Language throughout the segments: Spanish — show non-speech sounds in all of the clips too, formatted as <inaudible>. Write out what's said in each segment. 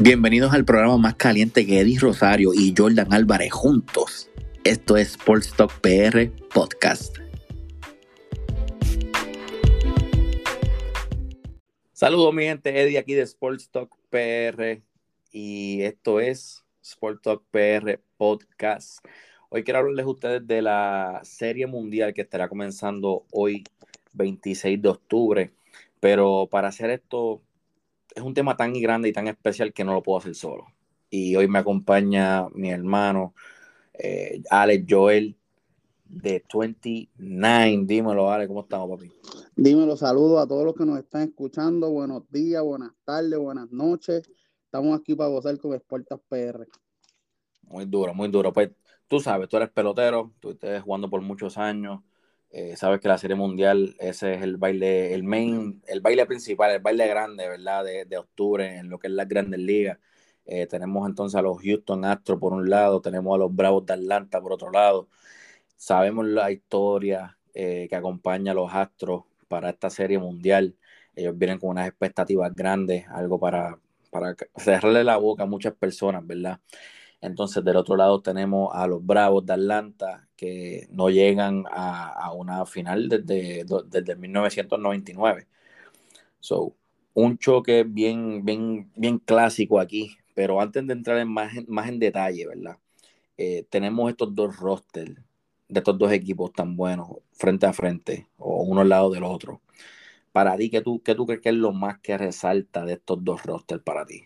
Bienvenidos al programa más caliente que Eddie Rosario y Jordan Álvarez juntos. Esto es Sports Talk PR Podcast. Saludos mi gente, Eddie aquí de Sports Talk PR y esto es Sports Talk PR Podcast. Hoy quiero hablarles a ustedes de la serie mundial que estará comenzando hoy 26 de octubre, pero para hacer esto es un tema tan grande y tan especial que no lo puedo hacer solo. Y hoy me acompaña mi hermano eh, Alex Joel de 29. Dímelo, Alex, ¿cómo estamos, papi? Dímelo, saludos a todos los que nos están escuchando. Buenos días, buenas tardes, buenas noches. Estamos aquí para gozar con Sportas PR. Muy duro, muy duro. Pues tú sabes, tú eres pelotero, tú estás jugando por muchos años. Eh, sabes que la serie mundial, ese es el baile, el main, el baile principal, el baile grande, ¿verdad? De, de octubre en lo que es las grandes ligas. Eh, tenemos entonces a los Houston Astros por un lado, tenemos a los Bravos de Atlanta por otro lado. Sabemos la historia eh, que acompaña a los Astros para esta serie mundial. Ellos vienen con unas expectativas grandes, algo para, para cerrarle la boca a muchas personas, ¿verdad? Entonces, del otro lado tenemos a los Bravos de Atlanta, que no llegan a, una final desde, desde 1999. So, un choque bien, bien, bien clásico aquí, pero antes de entrar en más, más en detalle, ¿verdad? Eh, tenemos estos dos rosters de estos dos equipos tan buenos frente a frente, o uno al lado del otro. Para ti, ¿qué tú, qué tú crees que es lo más que resalta de estos dos rosters para ti?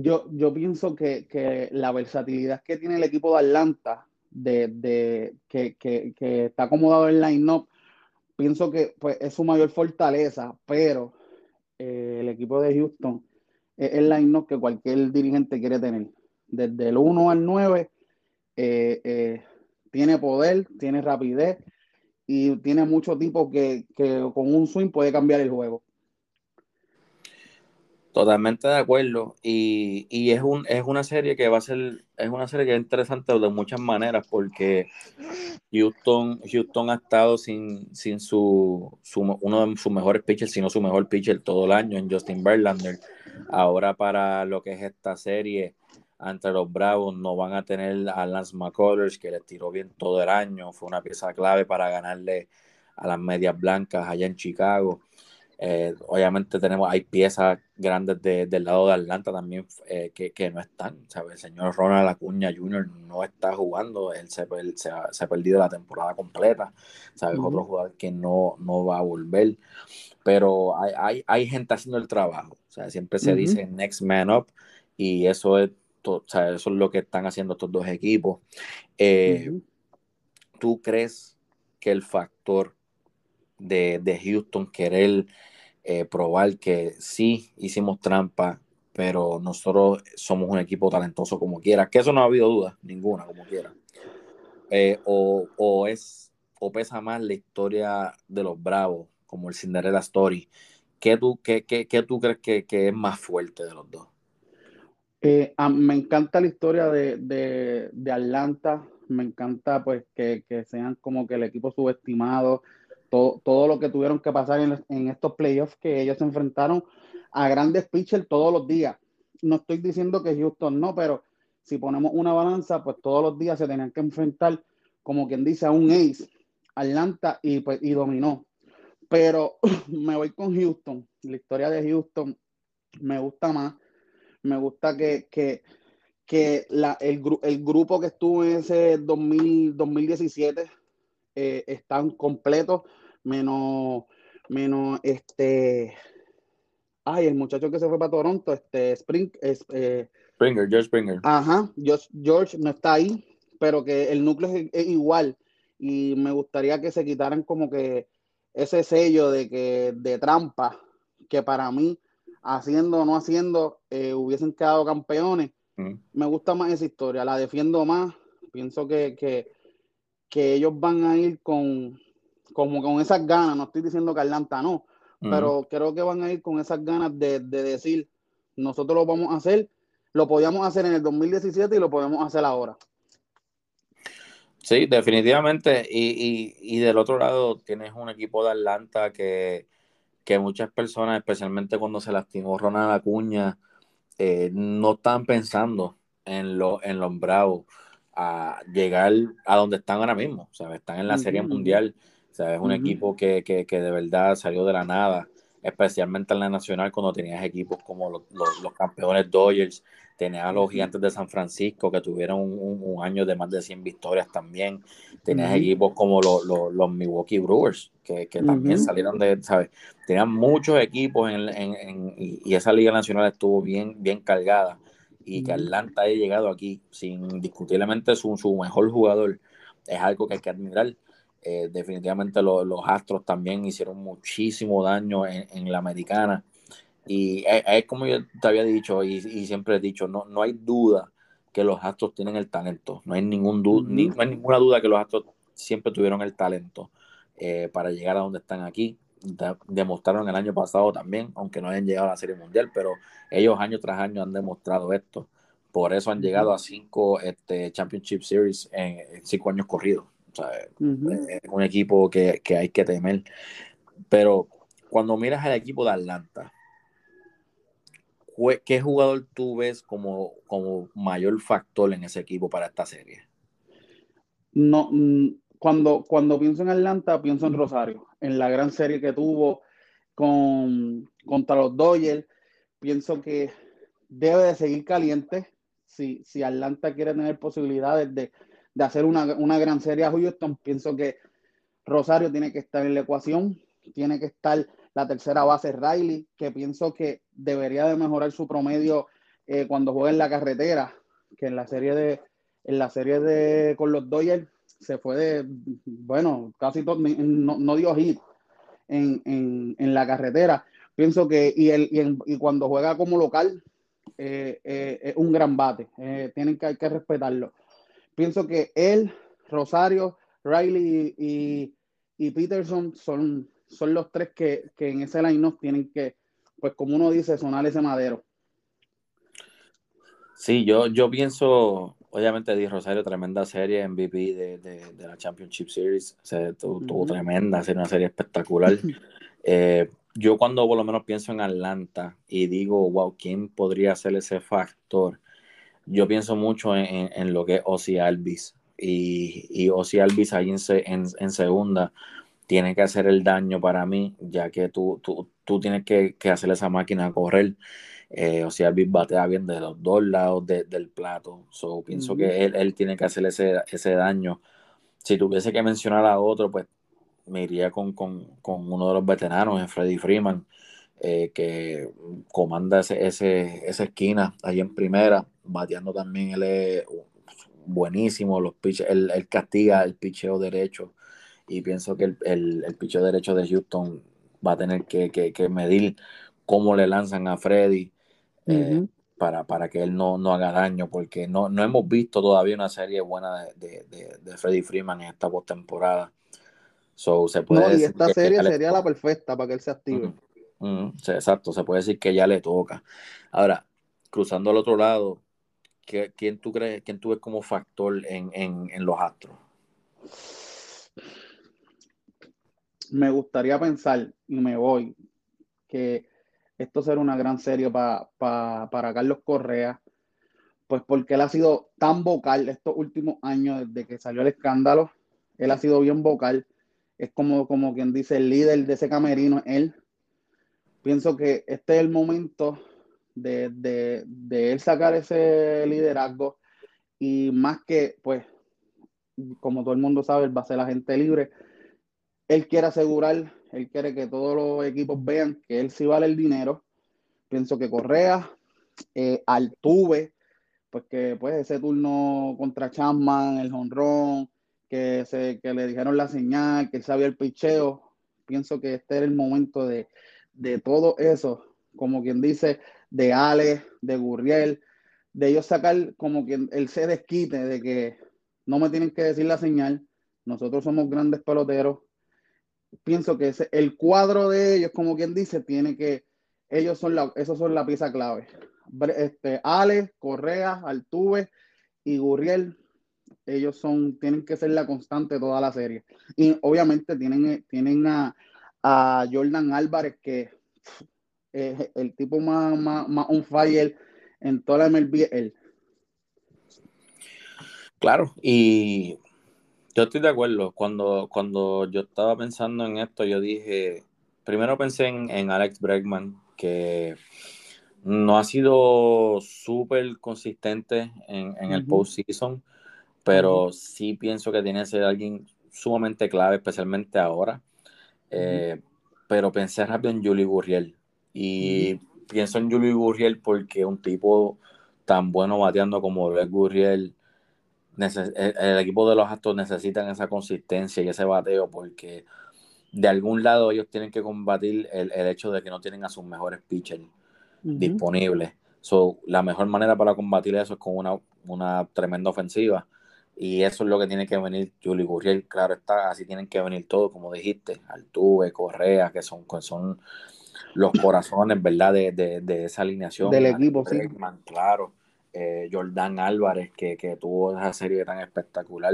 Yo, pienso que, la versatilidad que tiene el equipo de Atlanta, que, está acomodado en line-up, pienso que pues, es su mayor fortaleza, pero eh, el equipo de Houston es el line-up que cualquier dirigente quiere tener. Desde el 1 al 9, eh, eh, tiene poder, tiene rapidez y tiene muchos tipos que con un swing puede cambiar el juego. Totalmente de acuerdo. Y, y, es, un, es una serie que va a ser, es una serie que es interesante de muchas maneras porque Houston, Houston ha estado sin, sin su, su, uno de sus mejores pitchers, sino su mejor pitcher todo el año en Justin Verlander. Ahora para lo que es esta serie ante los Bravos no van a tener a Lance McCullers que les tiró bien todo el año. Fue una pieza clave para ganarle a las medias blancas allá en Chicago. Eh, obviamente tenemos, hay piezas grandes del lado de Atlanta también eh, que, no están, ¿sabes? El señor Ronald Acuña Jr. no está jugando, él se, ha perdido la temporada completa, ¿sabes? Otro jugador que no, no va a volver, pero hay, hay, gente haciendo el trabajo, sea, siempre se dice next man up y eso es, eso es lo que están haciendo estos dos equipos. Eh, ¿Tú crees que el factor de, de Houston querer eh, probar que sí hicimos trampa, pero nosotros somos un equipo talentoso como quiera, que eso no ha habido duda, ninguna, como quiera. Eh, o, es, o pesa más la historia de los Bravos, como el Cinderella Story. ¿Qué tú, qué, qué, tú crees que, es más fuerte de los dos? Eh, me encanta la historia de, de, Atlanta, me encanta pues que, que, sean como que el equipo subestimado, todo, lo que tuvieron que pasar en, estos playoffs que ellos se enfrentaron a grandes pitchers todos los días. No estoy diciendo que Houston no, pero si ponemos una balanza, pues todos los días se tenían que enfrentar, como quien dice, a un ace, Atlanta, y, pues, y dominó. Pero <laughs> me voy con Houston. La historia de Houston me gusta más. Me gusta que, que, el, grupo que estuvo en ese 2000, 2017 eh, están completos, menos, menos este, ay, el muchacho que se fue para Toronto, este, Spring, es, eh, Springer, George Springer. Ajá, George, no está ahí, pero que el núcleo es, igual y me gustaría que se quitaran como que ese sello de que de trampa que para mí haciendo o no haciendo eh, hubiesen quedado campeones. Me gusta más esa historia, la defiendo más. Pienso que, que, que ellos van a ir con, como con esas ganas, no estoy diciendo que Atlanta no, pero creo que van a ir con esas ganas de, decir, nosotros lo vamos a hacer, lo podíamos hacer en el 2017 y lo podemos hacer ahora. Sí, definitivamente. Y, del otro lado tienes un equipo de Atlanta que, que muchas personas, especialmente cuando se lastimó Ronald Acuña, eh, no están pensando en, lo, en los Bravos a llegar a donde están ahora mismo. ¿sabes? Están en la Serie Mundial. ¿sabes? Es un equipo que, que, que, de verdad salió de la nada, especialmente en la Nacional, cuando tenías equipos como los, los, campeones Dodgers, tenías a los Gigantes de San Francisco, que tuvieron un, un, año de más de 100 victorias también. Tenías equipos como los, los, Milwaukee Brewers, que, que también salieron de, ¿sabes? Tenían muchos equipos en, en, en, y esa Liga Nacional estuvo bien, bien cargada y que Atlanta haya llegado aquí sin discutiblemente su, su mejor jugador es algo que hay que admirar. Eh, definitivamente los Astros también hicieron muchísimo daño en, la americana. Y es, como yo te había dicho y, siempre he dicho, no, no hay duda que los Astros tienen el talento. No hay, ningún ni, no hay ninguna duda que los Astros siempre tuvieron el talento eh, para llegar a donde están aquí demostraron el año pasado también, aunque no hayan llegado a la Serie Mundial, pero ellos año tras año han demostrado esto. Por eso han llegado a cinco este, Championship Series en, cinco años corridos. Es un equipo que, que, hay que temer. Pero cuando miras al equipo de Atlanta, ¿qué jugador tú ves como, como mayor factor en ese equipo para esta serie? No, mm, cuando, cuando pienso en Atlanta, pienso en Rosario, en la gran serie que tuvo con, contra los Dodgers. Pienso que debe de seguir caliente si, si Atlanta quiere tener posibilidades de, de hacer una, una, gran serie a Houston. Pienso que Rosario tiene que estar en la ecuación, tiene que estar la tercera base Riley, que pienso que debería de mejorar su promedio eh, cuando juega en la carretera, que en la serie de en la serie de con los Dodgers se fue de, bueno, casi todo, no, dio hit en, la carretera. Pienso que, y, el, y, cuando juega como local, eh, eh, es un gran bate. Eh, tienen que, hay que respetarlo. Pienso que él, Rosario, Riley y, Peterson son, son los tres que, en ese line tienen que, pues como uno dice, sonar ese madero. Sí, yo, yo pienso, obviamente Di Rosario, tremenda serie, MVP de, de, la Championship Series, o tuvo, tremenda, serie, una serie espectacular. <laughs> Eh, yo cuando por lo menos pienso en Atlanta y digo, wow, ¿quién podría ser ese factor? Yo pienso mucho en, en, lo que es Ozzy Alvis. Y, y Ozzy Alvis ahí en, en, en, segunda tiene que hacer el daño para mí, ya que tú, tú, tú tienes que, que hacer esa máquina correr. Eh, o sea, Big batea bien de los dos lados del plato. So, pienso que él, tiene que hacer ese, ese daño. Si tuviese que mencionar a otro, pues me iría con, uno de los veteranos, Freddy Freeman, eh, que comanda ese, esa esquina ahí en primera, bateando también él es buenísimo, los pitch, él, castiga el picheo derecho. Y pienso que el, el, picheo derecho de Houston va a tener que, que medir cómo le lanzan a Freddy eh, para, para, que él no, no, haga daño, porque no, no hemos visto todavía una serie buena de, de, de Freddy Freeman en esta postemporada. So, se puede y esta serie sería la perfecta para que él se active. exacto, se puede decir que ya le toca. Ahora, cruzando al otro lado, ¿quién tú crees, quién tú ves como factor en, en, en los astros? Me gustaría pensar, y me voy, que esto será una gran serie para Carlos Correa, pues porque él ha sido tan vocal estos últimos años, desde que salió el escándalo, él ha sido bien vocal, es como, como quien dice el líder de ese camerino, él. Pienso que este es el momento de, de él sacar ese liderazgo y más que, pues, como todo el mundo sabe, él va a ser la gente libre. Él quiere asegurar él quiere que todos los equipos vean que él sí vale el dinero. Pienso que Correa, eh, Altuve, pues que pues ese turno contra Chapman, el honrón, que, se, que le dijeron la señal, que él sabía el picheo. Pienso que este era el momento de, de todo eso, como quien dice, de Ale, de Gurriel, de ellos sacar como quien él se desquite de que no me tienen que decir la señal, nosotros somos grandes peloteros, pienso que ese, el cuadro de ellos, como quien dice, tiene que, ellos son la, esos son la pieza clave. Este, Ale, Correa, Altuve y Gurriel, ellos son, tienen que ser la constante toda la serie. Y obviamente tienen, tienen a, Jordan Álvarez, que es el tipo más, más, más on fire en toda la MLB él. Claro, y yo estoy de acuerdo. Cuando, cuando yo estaba pensando en esto, yo dije, primero pensé en, Alex Bregman, que no ha sido súper consistente en, el postseason, pero sí pienso que tiene que ser alguien sumamente clave, especialmente ahora. Eh, pero pensé rápido en Julie Gurriel. Y pienso en Julie Gurriel porque un tipo tan bueno bateando como Greg Gurriel, el, equipo de los Astros necesitan esa consistencia y ese bateo porque de algún lado ellos tienen que combatir el, hecho de que no tienen a sus mejores pitchers disponibles. So, la mejor manera para combatir eso es con una, una tremenda ofensiva. Y eso es lo que tiene que venir Julie Gurriel. Claro está, así tienen que venir todos, como dijiste, Altuve, Correa, que son, que son los corazones, ¿verdad? De, de, esa alineación. Del equipo, sí. Claro. Eh, Jordan Álvarez, que, tuvo esa serie tan espectacular.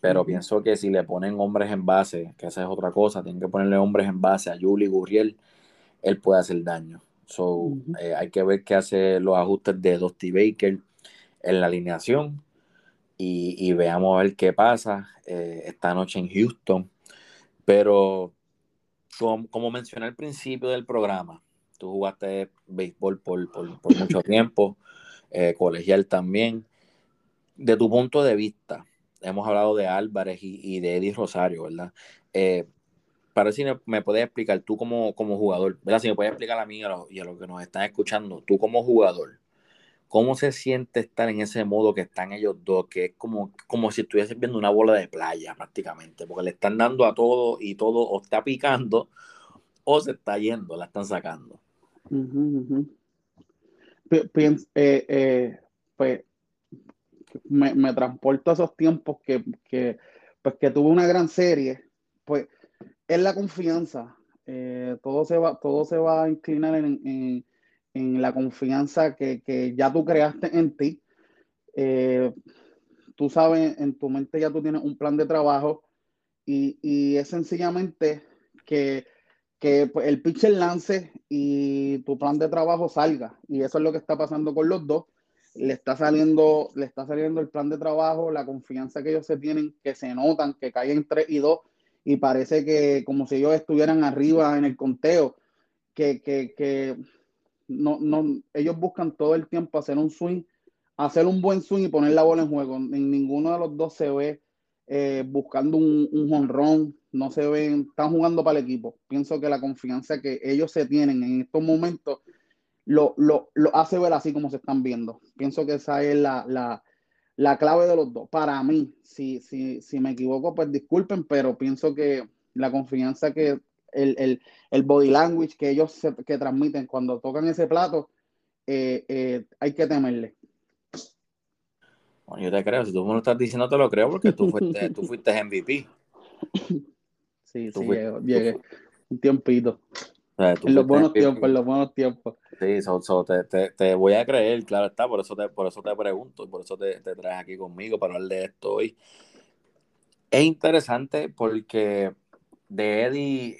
Pero pienso que si le ponen hombres en base, que esa es otra cosa, tienen que ponerle hombres en base a Julie Gurriel, él puede hacer daño. So, eh, hay que ver qué hace los ajustes de Dusty Baker en la alineación y, veamos a ver qué pasa eh, esta noche en Houston. Pero como, mencioné al principio del programa, tú jugaste béisbol por, por mucho <coughs> tiempo. Eh, colegial también. De tu punto de vista, hemos hablado de Álvarez y, de Eddie Rosario, ¿verdad? Eh, para si me, puedes explicar, tú como, como jugador, ¿verdad? Si me puedes explicar a mí y a, los, que nos están escuchando, tú como jugador, ¿cómo se siente estar en ese modo que están ellos dos? Que es como, como si estuvieses viendo una bola de playa prácticamente, porque le están dando a todo y todo o está picando o se está yendo, la están sacando. Eh, eh, pues me, me, transporto a esos tiempos que, pues que tuve una gran serie, pues es la confianza. Eh, todo, se va, todo se va a inclinar en, la confianza que, ya tú creaste en ti. tú sabes, en tu mente ya tú tienes un plan de trabajo y, y es sencillamente que que pues, el pitcher lance y tu plan de trabajo salga. Y eso es lo que está pasando con los dos. Le está saliendo, le está saliendo el plan de trabajo, la confianza que ellos se tienen, que se notan, que caen 3 y 2, y parece que como si ellos estuvieran arriba en el conteo, que, que, que no, no, ellos buscan todo el tiempo hacer un swing, hacer un buen swing y poner la bola en juego. En ninguno de los dos se ve eh, buscando un, un no se ven, están jugando para el equipo. Pienso que la confianza que ellos se tienen en estos momentos lo, lo, lo hace ver así como se están viendo. Pienso que esa es la, la, la clave de los dos. Para mí, si, si, si, me equivoco, pues disculpen, pero pienso que la confianza que el, el, el body language que ellos se, que transmiten cuando tocan ese plato, eh, eh, hay que temerle. Bueno, yo te creo, si tú me lo estás diciendo, te lo creo porque tú fuiste, tú fuiste MVP. <laughs> Sí, sí, llegué, un tiempito. en los buenos tiempos, en los buenos tiempos. Sí, te, voy a creer, claro está, por eso te, por eso te pregunto, por eso te, te traes aquí conmigo para hablar de esto hoy. Es interesante porque de Eddie.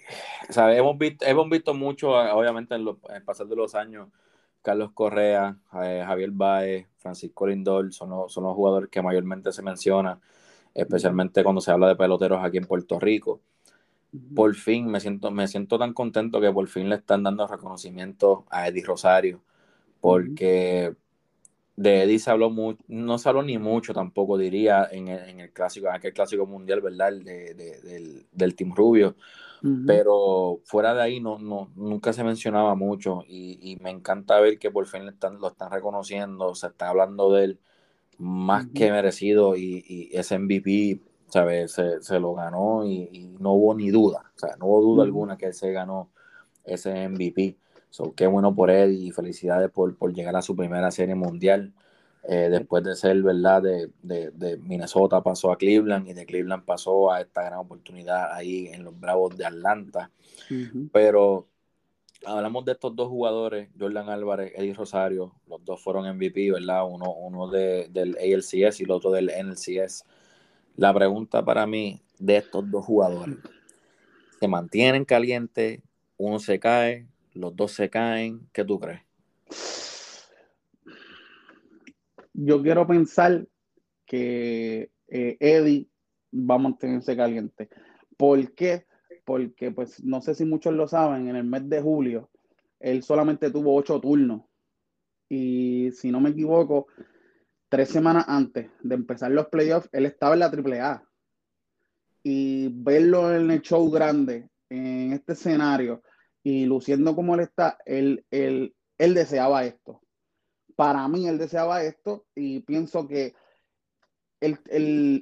Hemos visto, hemos visto mucho, obviamente, en, el pasar de los años, Carlos Correa, eh, Javier Baez, Francisco Lindor, son los, son los jugadores que mayormente se mencionan, especialmente cuando se habla de peloteros aquí en Puerto Rico por fin me siento, me siento tan contento que por fin le están dando reconocimiento a Eddie Rosario, porque de Eddie se habló mucho, no se habló ni mucho tampoco, diría, en el, en el clásico, en aquel clásico mundial, ¿verdad? de, del, del, Team Rubio. Pero fuera de ahí no, no, nunca se mencionaba mucho y, y, me encanta ver que por fin le están, lo están reconociendo, se está hablando de él más que merecido y, y ese MVP se, se lo ganó y, no hubo ni duda, o sea, no hubo duda alguna que él se ganó ese MVP. So, qué bueno por él y felicidades por, por llegar a su primera serie mundial. Eh, después de ser, ¿verdad? De, de, de, Minnesota pasó a Cleveland y de Cleveland pasó a esta gran oportunidad ahí en los Bravos de Atlanta. Pero hablamos de estos dos jugadores, Jordan Álvarez, Eddie Rosario, los dos fueron MVP, ¿verdad? Uno, uno de, del ALCS y el otro del NLCS. La pregunta para mí de estos dos jugadores, ¿se mantienen calientes? ¿Uno se cae? ¿Los dos se caen? ¿Qué tú crees? yo quiero pensar que eh, Eddie va a mantenerse caliente. ¿Por qué? Porque, pues, no sé si muchos lo saben, en el mes de julio, él solamente tuvo ocho turnos. Y si no me equivoco, tres semanas antes de empezar los playoffs, él estaba en la AAA. Y verlo en el show grande, en este escenario, y luciendo como él está, él, él, él deseaba esto. Para mí, él deseaba esto y pienso que él,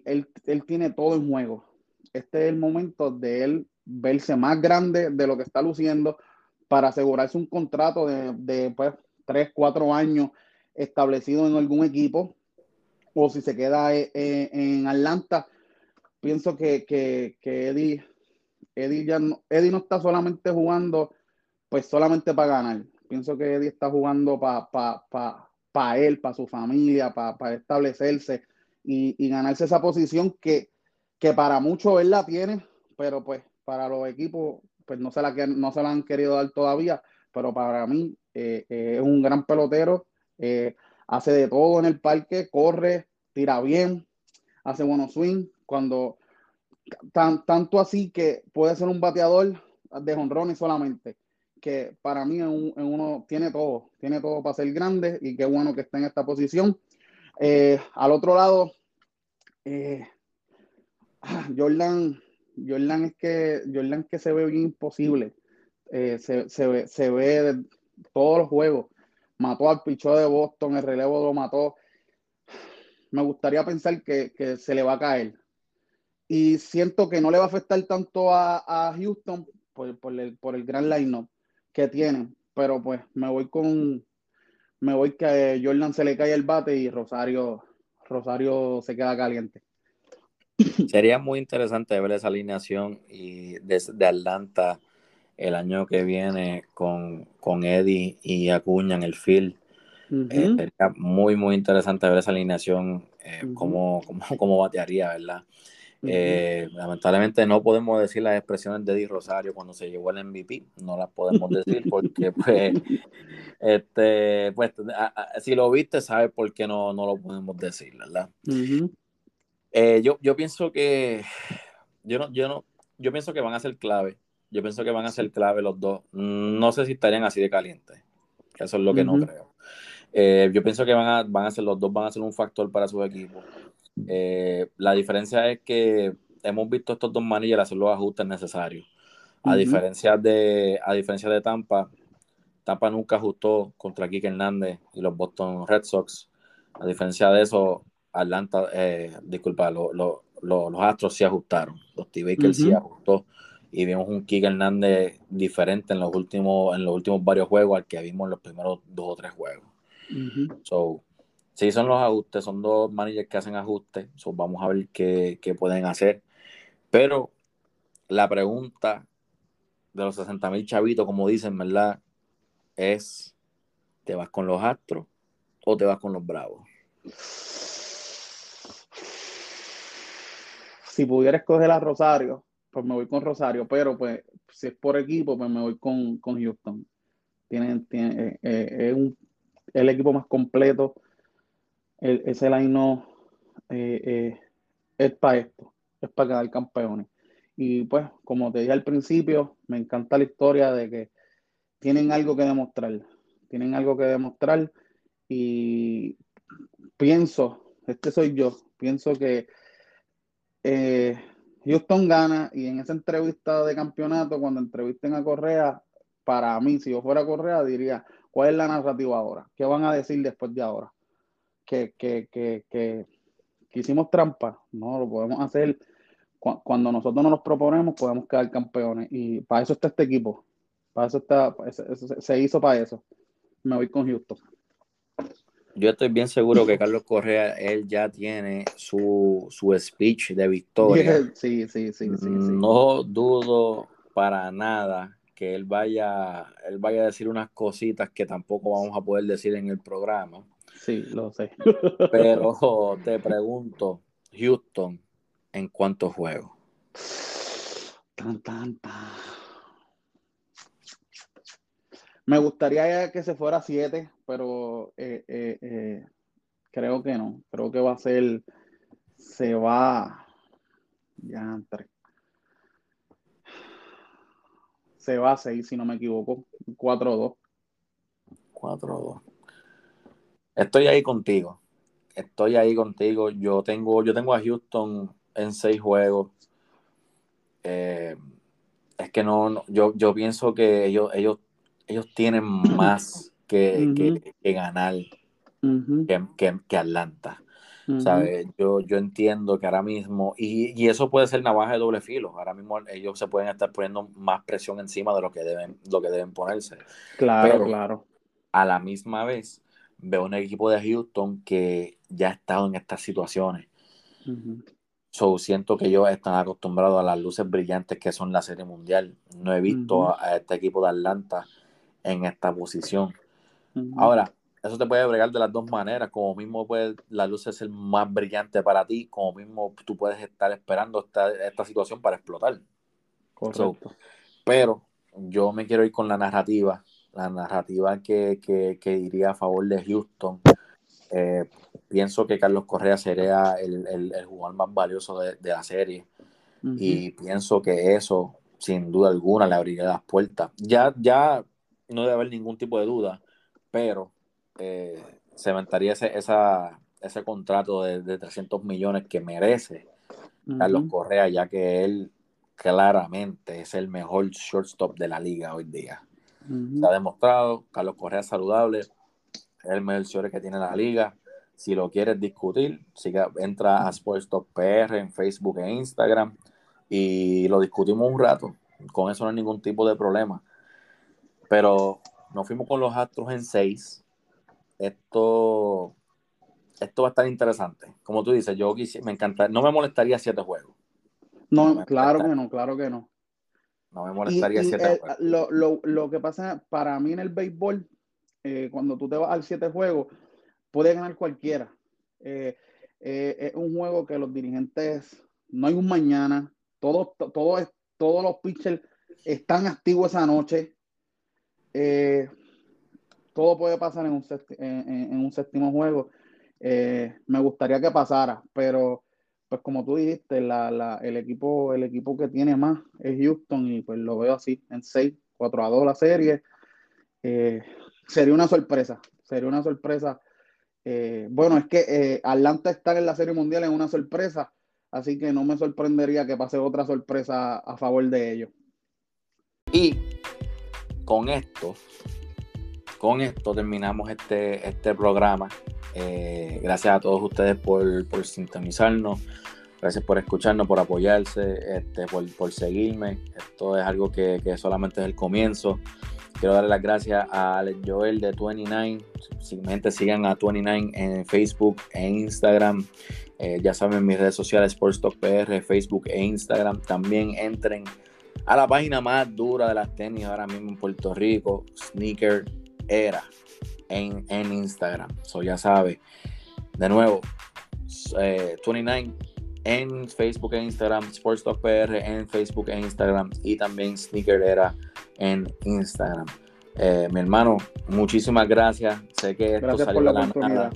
él, tiene todo en juego. Este es el momento de él verse más grande de lo que está luciendo para asegurarse un contrato de, de pues, 3, 4 años establecido en algún equipo o si se queda eh, eh, en, Atlanta, pienso que, que, que Eddie, Eddie, ya no, Eddie no está solamente jugando pues solamente para ganar. Pienso que Eddie está jugando para pa, pa, él, para su familia, para establecerse y, ganarse esa posición que, que para muchos él la tiene, pero pues para los equipos pues no se la, no se la han querido dar todavía, pero para mí eh, es un gran pelotero hace de todo en el parque, corre, tira bien, hace buenos swing, cuando tan, tanto así que puede ser un bateador de jonrones solamente, que para mí en, uno tiene todo, tiene todo para ser grande y qué bueno que está en esta posición. Eh, al otro lado, eh, <sighs> Jordan, Jordan es que Jordan que se ve bien imposible. Eh, se, se, ve, se ve todos los juegos mató al pichó de Boston, el relevo lo mató. Me gustaría pensar que, se le va a caer. Y siento que no le va a afectar tanto a, Houston por, el, por el gran line que tienen. Pero pues me voy con. Me voy que Jordan se le cae el bate y Rosario, Rosario se queda caliente. Sería muy interesante ver esa alineación y desde de Atlanta el año que viene con, con Eddie y Acuña en el field. Eh, sería muy, muy interesante ver esa alineación, eh, cómo, batearía, ¿verdad? Eh, lamentablemente no podemos decir las expresiones de Eddie Rosario cuando se llevó el MVP, no las podemos decir porque <laughs> pues, este, pues si lo viste sabes por qué no, no lo podemos decir, ¿verdad? yo, yo pienso que yo no, yo no, yo pienso que van a ser clave yo pienso que van a ser clave los dos. No sé si estarían así de calientes. Eso es lo que no creo. Eh, yo pienso que van a, van a ser los dos, van a ser un factor para su equipo. Eh, la diferencia es que hemos visto estos dos managers hacer los ajustes necesarios. A, diferencia de, a diferencia de Tampa, Tampa nunca ajustó contra Kike Hernández y los Boston Red Sox. A diferencia de eso, Atlanta, eh, disculpa, los Astros sí ajustaron. Los T-Bakers sí ajustó y vimos un Kike Hernández diferente en los últimos, en los últimos varios juegos al que vimos en los primeros dos o tres juegos. So, sí son los ajustes, son dos managers que hacen ajustes, so, vamos a ver qué, pueden hacer. Pero la pregunta de los 60 mil chavitos, como dicen, ¿verdad? Es, ¿te vas con los Astros o te vas con los Bravos? Si pudiera escoger a Rosario, pues me voy con Rosario, pero pues si es por equipo, pues me voy con, Houston. Tienen, tiene, eh, eh, es un, el equipo más completo. El, ese line eh, es para esto, es para quedar campeones. Y pues, como te dije al principio, me encanta la historia de que tienen algo que demostrar. Tienen algo que demostrar y pienso, este soy yo, pienso que Houston gana y en esa entrevista de campeonato, cuando entrevisten a Correa, para mí, si yo fuera Correa, diría, ¿cuál es la narrativa ahora? ¿Qué van a decir después de ahora? Que, que, que, que, hicimos trampa, no, lo podemos hacer. Cuando nosotros nos proponemos, podemos quedar campeones. Y para eso está este equipo. Para eso está, se hizo para eso. Me voy con Houston yo estoy bien seguro que Carlos Correa, él ya tiene su, speech de victoria. <laughs> Sí, sí, sí, sí, No dudo para nada que él vaya, él vaya a decir unas cositas que tampoco vamos a poder decir en el programa. Sí, lo sé. Pero <laughs> te pregunto, Houston, ¿en cuántos juegos? Tan, tan, Me gustaría que se fuera a siete, pero eh, eh, eh, creo que no. Creo que va a ser, se va, ya entre. Se va a 6, si no me equivoco. 4-2. 4-2. Estoy ahí contigo. Estoy ahí contigo. Yo tengo, yo tengo a Houston en 6 juegos. Eh, es que no, yo, yo pienso que ellos, ellos, ellos tienen más <coughs> que, ganar que, Atlanta. Yo, yo entiendo que ahora mismo, y, eso puede ser navaja de doble filo, ahora mismo ellos se pueden estar poniendo más presión encima de lo que deben, lo que deben ponerse. Claro, claro. A la misma vez, veo un equipo de Houston que ya ha estado en estas situaciones. So, siento que ellos están acostumbrados a las luces brillantes que son la Serie Mundial. No he visto a, este equipo de Atlanta en esta posición. Ahora, eso te puede bregar de las dos maneras. Como mismo puede la luz ser más brillante para ti, como mismo tú puedes estar esperando esta, esta situación para explotar. Correcto. pero yo me quiero ir con la narrativa, la narrativa que, que, iría a favor de Houston. Eh, pienso que Carlos Correa sería el, el, jugador más valioso de, la serie. Y pienso que eso, sin duda alguna, le abriría las puertas. Ya, ya no debe haber ningún tipo de duda, pero eh, se aventaría ese, esa, ese contrato de, de, 300 millones que merece Carlos Correa, ya que él claramente es el mejor shortstop de la liga hoy día. Se ha demostrado, Carlos Correa es saludable, es el mejor que tiene la liga si lo quieres discutir, siga, entra a Sports PR en Facebook e Instagram y lo discutimos un rato. Con eso no hay ningún tipo de problema. Pero nos fuimos con los Astros en 6. Esto, esto va a estar interesante. Como tú dices, yo me encanta, no me molestaría siete juegos. No, claro que no, claro que no. No me molestaría siete juegos. Lo, lo, que pasa para mí en el béisbol, eh, cuando tú te vas al siete juegos, puede ganar cualquiera. Eh, eh, es un juego que los dirigentes, no hay un mañana, todos, todo, todos los pitchers están activos esa noche. Eh, todo puede pasar en un, séptimo juego. me gustaría que pasara, pero pues como tú dijiste, el, equipo, que tiene más es Houston y pues lo veo así, en 6, 4 a 2 la serie. sería una sorpresa, sería una sorpresa eh, bueno, es que eh, Atlanta estar en la Serie Mundial es una sorpresa, así que no me sorprendería que pase otra sorpresa a favor de ellos. Y con esto, con esto terminamos este, este programa. Eh, gracias a todos ustedes por, por, sintonizarnos. Gracias por escucharnos, por apoyarse, este, por, seguirme. Esto es algo que, que solamente es el comienzo. Quiero darle las gracias a Joel de 29. Simplemente sigan a 29 en Facebook e Instagram. Eh, ya saben, mis redes sociales, Sports Talk Facebook e Instagram. También entren a la página más dura de las tenis ahora mismo en Puerto Rico, Sneaker Era, en, en Instagram. So ya sabe. De nuevo, 29 eh, en Facebook e Instagram, Sports Talk PR en Facebook e Instagram y también Sneaker Era en Instagram. Eh, mi hermano, muchísimas gracias. Sé que esto salió de la nada,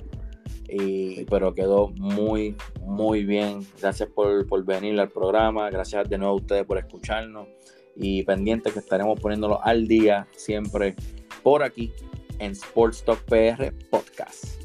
y, pero quedó muy, muy bien. Gracias por, por, venir al programa. Gracias de nuevo a ustedes por escucharnos. Y pendiente que estaremos poniéndolo al día siempre por aquí en Sports Talk PR Podcast.